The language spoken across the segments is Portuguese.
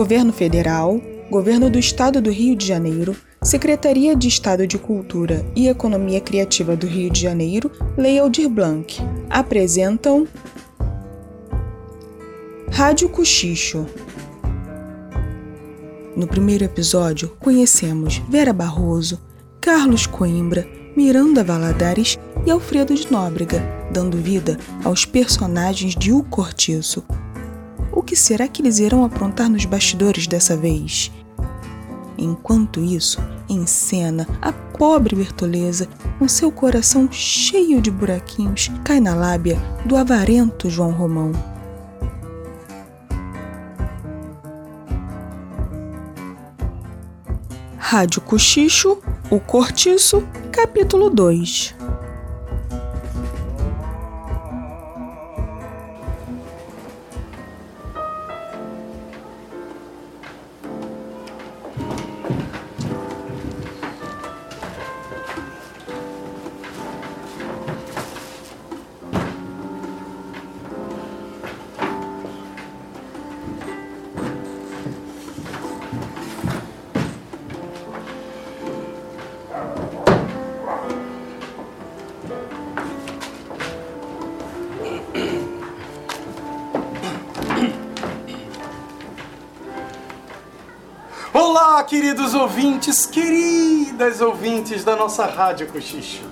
Governo Federal, Governo do Estado do Rio de Janeiro, Secretaria de Estado de Cultura e Economia Criativa do Rio de Janeiro, Lei Aldir Blanc, apresentam Rádio Cochicho. No primeiro episódio, conhecemos Vera Barroso, Carlos Coimbra, Miranda Valadares e Alfredo de Nóbrega, dando vida aos personagens de O Cortiço. O que será que eles irão aprontar nos bastidores dessa vez? Enquanto isso, em cena, a pobre Bertoleza, com seu coração cheio de buraquinhos, cai na lábia do avarento João Romão. Rádio Cochicho, O Cortiço, capítulo 2 Olá, queridos ouvintes, queridas ouvintes da nossa Rádio Cochicho.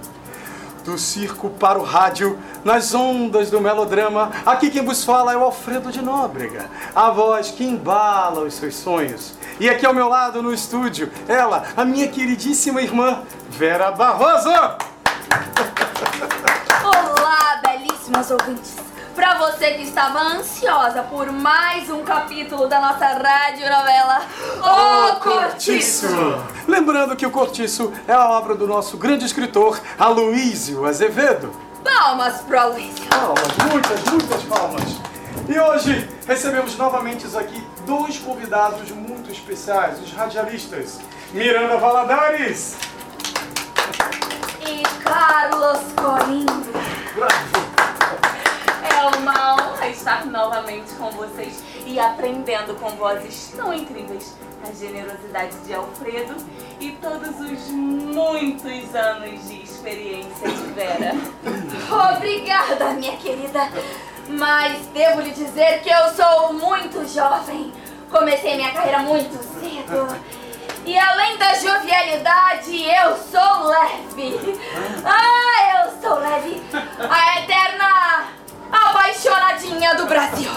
Do circo para o rádio, nas ondas do melodrama, aqui quem vos fala é o Alfredo de Nóbrega, a voz que embala os seus sonhos. E aqui ao meu lado no estúdio, ela, a minha queridíssima irmã, Vera Barroso. Olá, belíssimas ouvintes! Pra você que estava ansiosa por mais um capítulo da nossa radionovela O Cortiço! Lembrando que o Cortiço é a obra do nosso grande escritor Aloísio Azevedo. Palmas pro Aloysio! Palmas, muitas, muitas palmas. E hoje recebemos novamente aqui dois convidados muito especiais, os radialistas. Miranda Valadares. E Carlos Coimbra. Bravo. É uma honra estar novamente com vocês e aprendendo com vozes tão incríveis a generosidade de Alfredo e todos os muitos anos de experiência de Vera. Obrigada, minha querida. Mas devo lhe dizer que eu sou muito jovem. Comecei minha carreira muito cedo. E além da jovialidade, eu sou leve. Ah, eu sou leve. A eterna apaixonadinha do Brasil.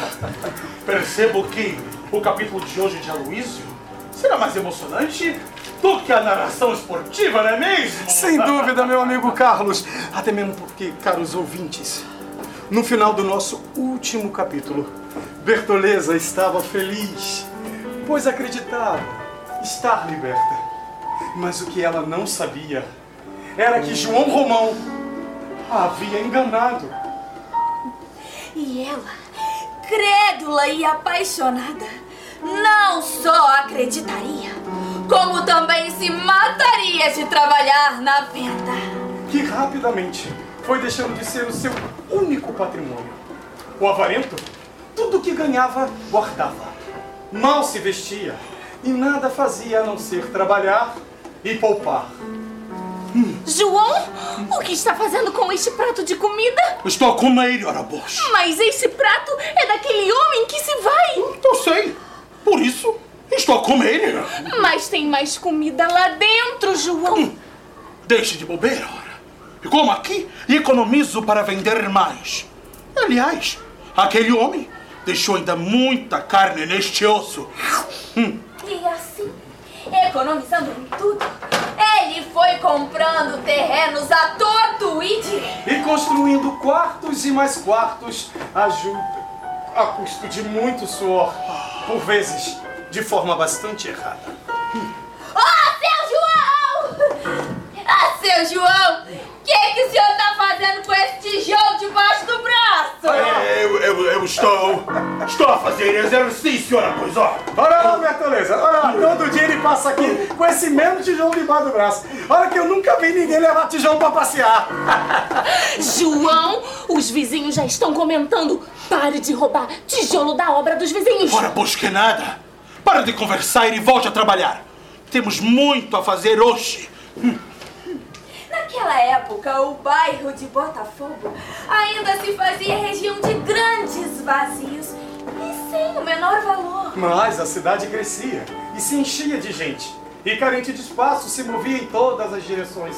Percebo que o capítulo de hoje de Aloysio será mais emocionante do que a narração esportiva, não é mesmo? Sem dúvida, meu amigo Carlos. Até mesmo porque, caros ouvintes, no final do nosso último capítulo, Bertoleza estava feliz, pois acreditava estar liberta. Mas o que ela não sabia era que João Romão a havia enganado. E ela, crédula e apaixonada, não só acreditaria, como também se mataria de trabalhar na venda. que rapidamente foi deixando de ser o seu único patrimônio. O avarento, tudo que ganhava, guardava. Mal se vestia e nada fazia a não ser trabalhar e poupar. João, o que está fazendo com este prato de comida? Estou a comer, ora boш. Mas esse prato é daquele homem que se vai. Eu sei. Por isso, estou a comer. Mas tem mais comida lá dentro, João. Deixe de bobeira, ora. E como aqui, economizo para vender mais. Aliás, aquele homem deixou ainda muita carne neste osso. E assim, economizando em tudo, ele foi comprando terrenos a torto e direito. E construindo quartos e mais quartos a, ju- a custo de muito suor, por vezes de forma bastante errada. Ah, seu João! Ah, seu João! O que, que o senhor tá fazendo com esse debaixo do braço? É, Eu, eu, eu estou. Estou a fazer exercício, ora, pois ó. Olha lá, Bertoleza, olha lá, todo dia ele passa aqui com esse mesmo tijolo debaixo do braço. Olha que eu nunca vi ninguém levar tijolo pra passear. João, os vizinhos já estão comentando. Pare de roubar tijolo da obra dos vizinhos. Ora, pois que nada. Para de conversar e volte a trabalhar. Temos muito a fazer hoje. Naquela época, o bairro de Botafogo ainda se fazia região de grandes vazios e sem o menor valor. Mas a cidade crescia e se enchia de gente. E carente de espaço, se movia em todas as direções.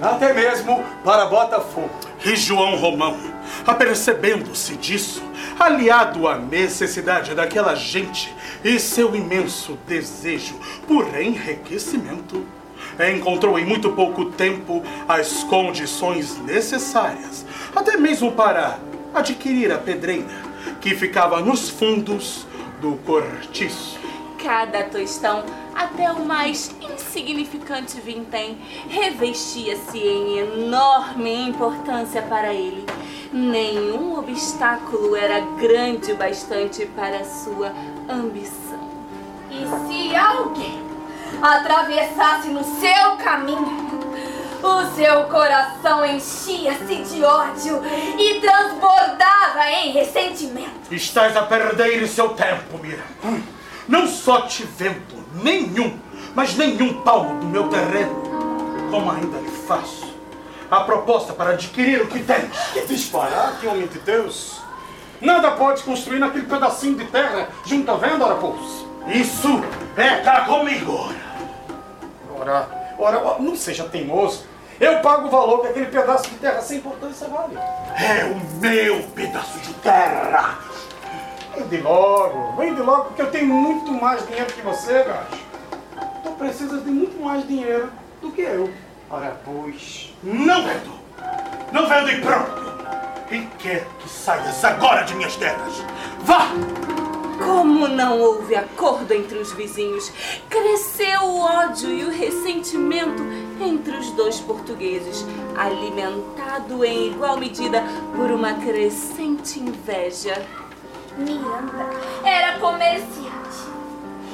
Até mesmo para Botafogo. E João Romão, apercebendo-se disso, aliado à necessidade daquela gente e seu imenso desejo por enriquecimento, encontrou em muito pouco tempo as condições necessárias, até mesmo para adquirir a pedreira que ficava nos fundos do cortiço. Cada tostão, até o mais insignificante vintém, revestia-se em enorme importância para ele. Nenhum obstáculo era grande o bastante para sua ambição. E se alguém atravessasse no seu caminho, o seu coração enchia-se de ódio e transbordava em ressentimento. Estás a perder seu tempo, Mira. Não só te vendo nenhum, mas nenhum palmo do meu terreno, como ainda lhe faço a proposta para adquirir o que tens. Que disparate, homem de Deus! Nada pode construir naquele pedacinho de terra junto à venda, ora, pois. Isso cá comigo. Ora, ora, não seja teimoso. Eu pago o valor que aquele pedaço de terra sem importância vale. É o meu pedaço de terra. Vende logo, vende logo, porque eu tenho muito mais dinheiro que você, gajo. Tu precisas de muito mais dinheiro do que eu. Ora, pois. Não vendo. Não vendo e pronto. E quero que saias agora de minhas terras. Vá! Como não houve acordo entre os vizinhos, cresceu o ódio e o ressentimento entre os dois portugueses, alimentado em igual medida por uma crescente inveja. Miranda era comerciante,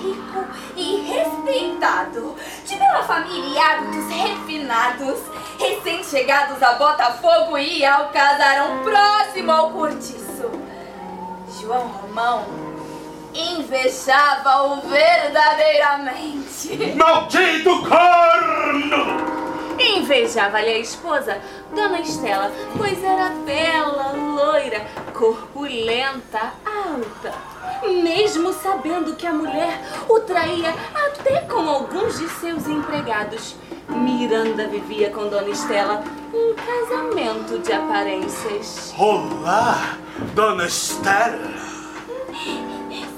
rico e respeitado, de bela família e hábitos refinados. Recém-chegados a Botafogo e ao casarão próximo ao cortiço. João Romão invejava-o verdadeiramente. Maldito corno! Invejava-lhe a esposa, Dona Estela, pois era bela, loira, corpulenta, alta. Mesmo sabendo que a mulher o traía até com alguns de seus empregados, Miranda vivia com Dona Estela um casamento de aparências. Olá, Dona Estela.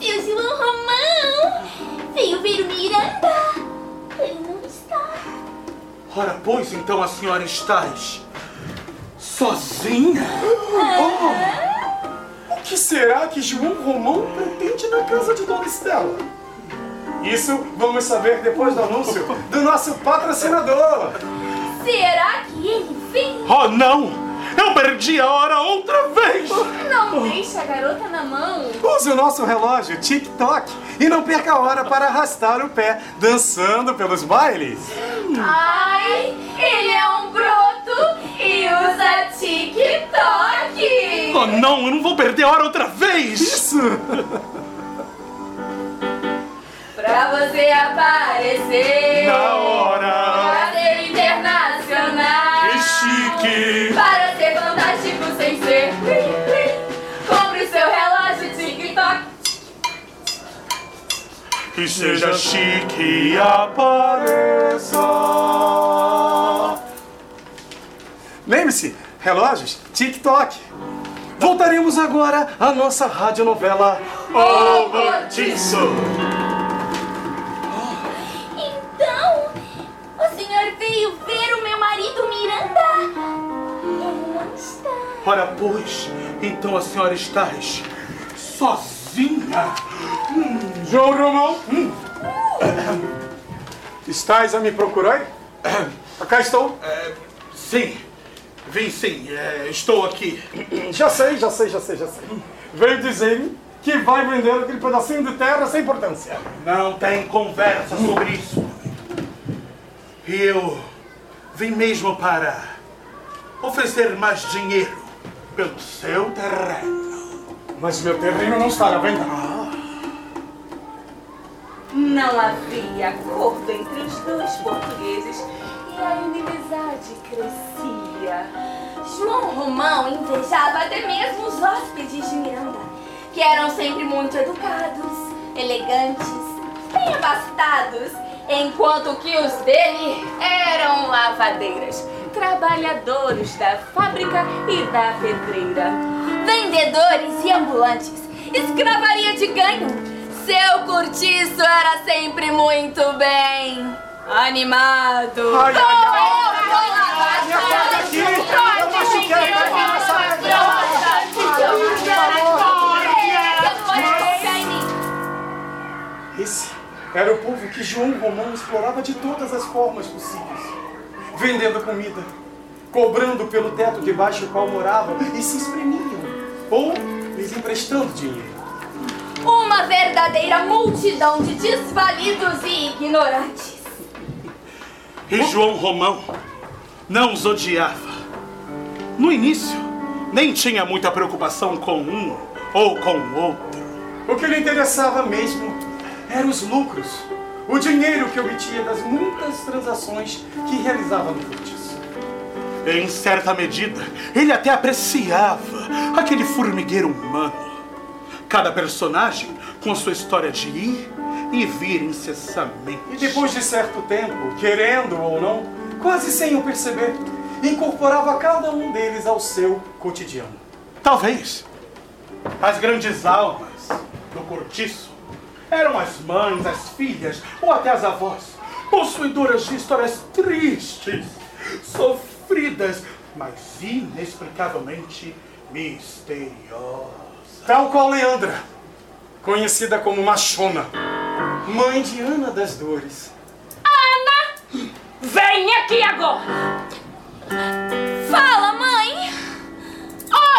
Seu João Romão veio ver o Miranda. Ele não está. Ora, pois então a senhora estás sozinha? O que será que João Romão pretende na casa de Dona Estela? Isso vamos saber depois do anúncio do nosso patrocinador. Será que ele vem? Oh, não! Eu perdi a hora outra vez! Não deixe a garota na mão. Use o nosso relógio TikTok e não perca a hora para arrastar o pé dançando pelos bailes. Ai, ele é um broto e usa TikTok. Oh, não! Eu não vou perder a hora outra vez! Isso! Pra você aparecer Na hora! Internacional Que chique! Fantástico sem ser plim, plim. Compre seu relógio TikTok Que seja chique e apareça! Lembre-se, relógios TikTok. Voltaremos agora à nossa radionovela O Cortiço! Ora, pois, então a senhora estás sozinha? João Romão. Hum. Estás a me procurar? Cá estou. Sim, vim sim, é, estou aqui. Já sei, já sei, já sei, já sei. Veio dizer-me que vai vender aquele pedacinho de terra sem importância. Não tem conversa sobre isso. E eu vim mesmo para oferecer mais dinheiro pelo seu terreno. Mas meu terreno não está à venda. Não havia acordo entre os dois portugueses e a inimizade crescia. João Romão invejava até mesmo os hóspedes de Miranda, que eram sempre muito educados, elegantes, bem abastados, enquanto que os dele Eram lavadeiras, trabalhadores da fábrica e da pedreira. vendedores e ambulantes, escravaria de ganho. Seu cortiço era sempre muito bem animado. Ai, ai, ai. Oh, Me acorda aqui! Eu machuquei Esse era o povo que João Romão explorava de todas as formas possíveis. Vendendo comida, cobrando pelo teto debaixo do qual moravam e se espremiam, ou lhes emprestando dinheiro. Uma verdadeira multidão de desvalidos e ignorantes. E João Romão não os odiava. No início, nem tinha muita preocupação com um ou com o outro. O que lhe interessava mesmo eram os lucros, o dinheiro que obtinha das muitas transações que realizava no cortiço. Em certa medida, ele até apreciava aquele formigueiro humano. Cada personagem com sua história de ir e vir incessammente. E depois de certo tempo, querendo ou não, quase sem o perceber, incorporava cada um deles ao seu cotidiano. Talvez as grandes almas do cortiço eram as mães, as filhas ou até as avós, possuidoras de histórias tristes, sofridas, mas inexplicavelmente misteriosas. Tal qual Leandra, conhecida como Machona, mãe de Ana das Dores. Vem aqui agora! Fala, mãe!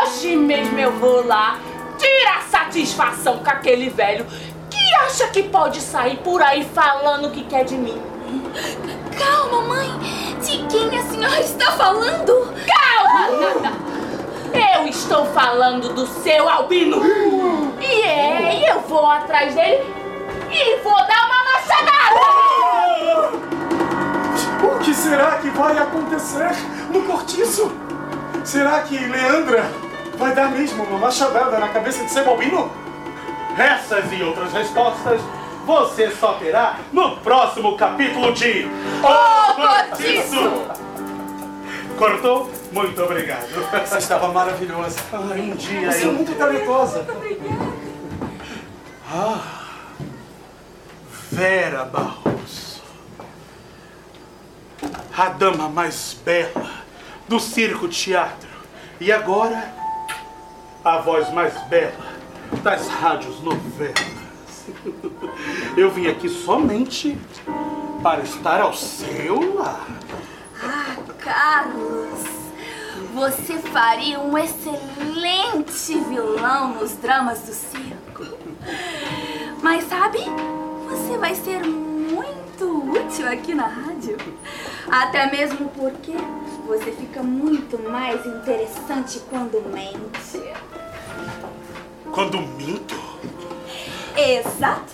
Hoje mesmo eu vou lá tirar satisfação com aquele velho acha que pode sair por aí falando o que quer de mim. Calma, mãe! De quem a senhora está falando? Calma, nada! Eu estou falando do seu albino! E é, eu vou atrás dele e vou dar uma machadada! O que será que vai acontecer no cortiço? Será que Leandra vai dar mesmo uma machadada na cabeça de seu albino? Essas e outras respostas você só terá no próximo capítulo de O Cortiço! Cortou? Muito obrigado. Você estava maravilhosa. Ai, um dia Você é eu- muito talentosa. Vera Barroso. A dama mais bela do circo teatro. E agora, a voz mais bela das rádios novelas. Eu vim aqui somente para estar ao seu lado. Carlos, você faria um excelente vilão nos dramas do circo. Mas sabe, você vai ser muito útil aqui na rádio. Até mesmo porque você fica muito mais interessante quando mente. Quando minto, Exato.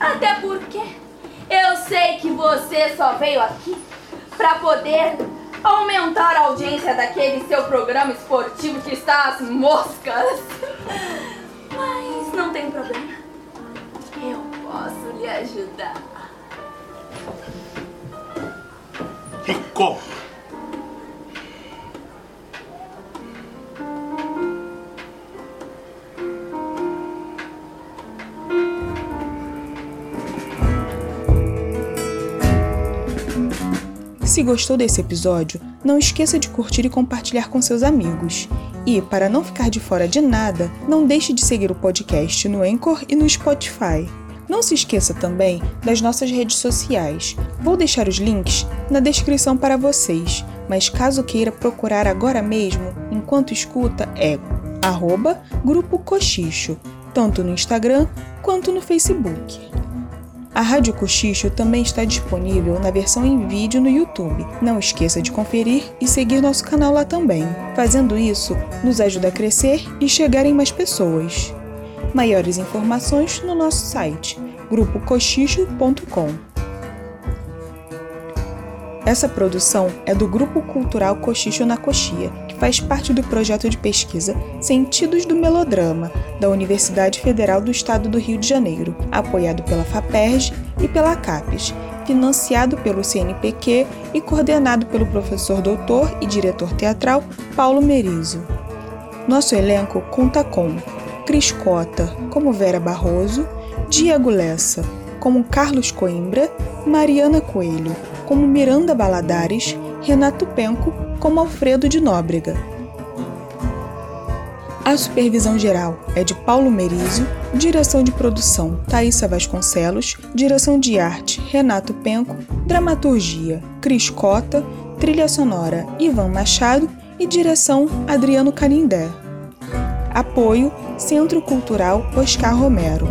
Até porque eu sei que você só veio aqui para poder aumentar a audiência daquele seu programa esportivo que está às moscas. Mas não tem problema. Eu posso lhe ajudar. e como? Se gostou desse episódio, não esqueça de curtir e compartilhar com seus amigos. E, para não ficar de fora de nada, não deixe de seguir o podcast no Anchor e no Spotify. Não se esqueça também das nossas redes sociais. Vou deixar os links na descrição para vocês, mas caso queira procurar agora mesmo, enquanto escuta, é arroba Grupo Cochicho, tanto no Instagram quanto no Facebook. A Rádio Cochicho também está disponível na versão em vídeo no YouTube. Não esqueça de conferir e seguir nosso canal lá também. Fazendo isso, nos ajuda a crescer e chegar em mais pessoas. Maiores informações no nosso site grupocochicho.com. Essa produção é do Grupo Cultural Cochicho na Coxia, que faz parte do projeto de pesquisa Sentidos do Melodrama, da Universidade Federal do Estado do Rio de Janeiro, apoiado pela FAPERJ e pela CAPES, financiado pelo CNPq e coordenado pelo professor doutor e diretor teatral Paulo Merizio. Nosso elenco conta com Cris Cota, como Vera Barroso, Diego Lessa, como Carlos Coimbra, Mariana Coelho, como Miranda Baladares, Renato Penco, como Alfredo de Nóbrega. A supervisão geral é de Paulo Merizio, direção de produção Thaisa Vasconcelos, direção de arte Renato Penco, dramaturgia Cris Cota, trilha sonora Ivan Machado e direção Adriano Canindé. Apoio Centro Cultural Oscar Romero.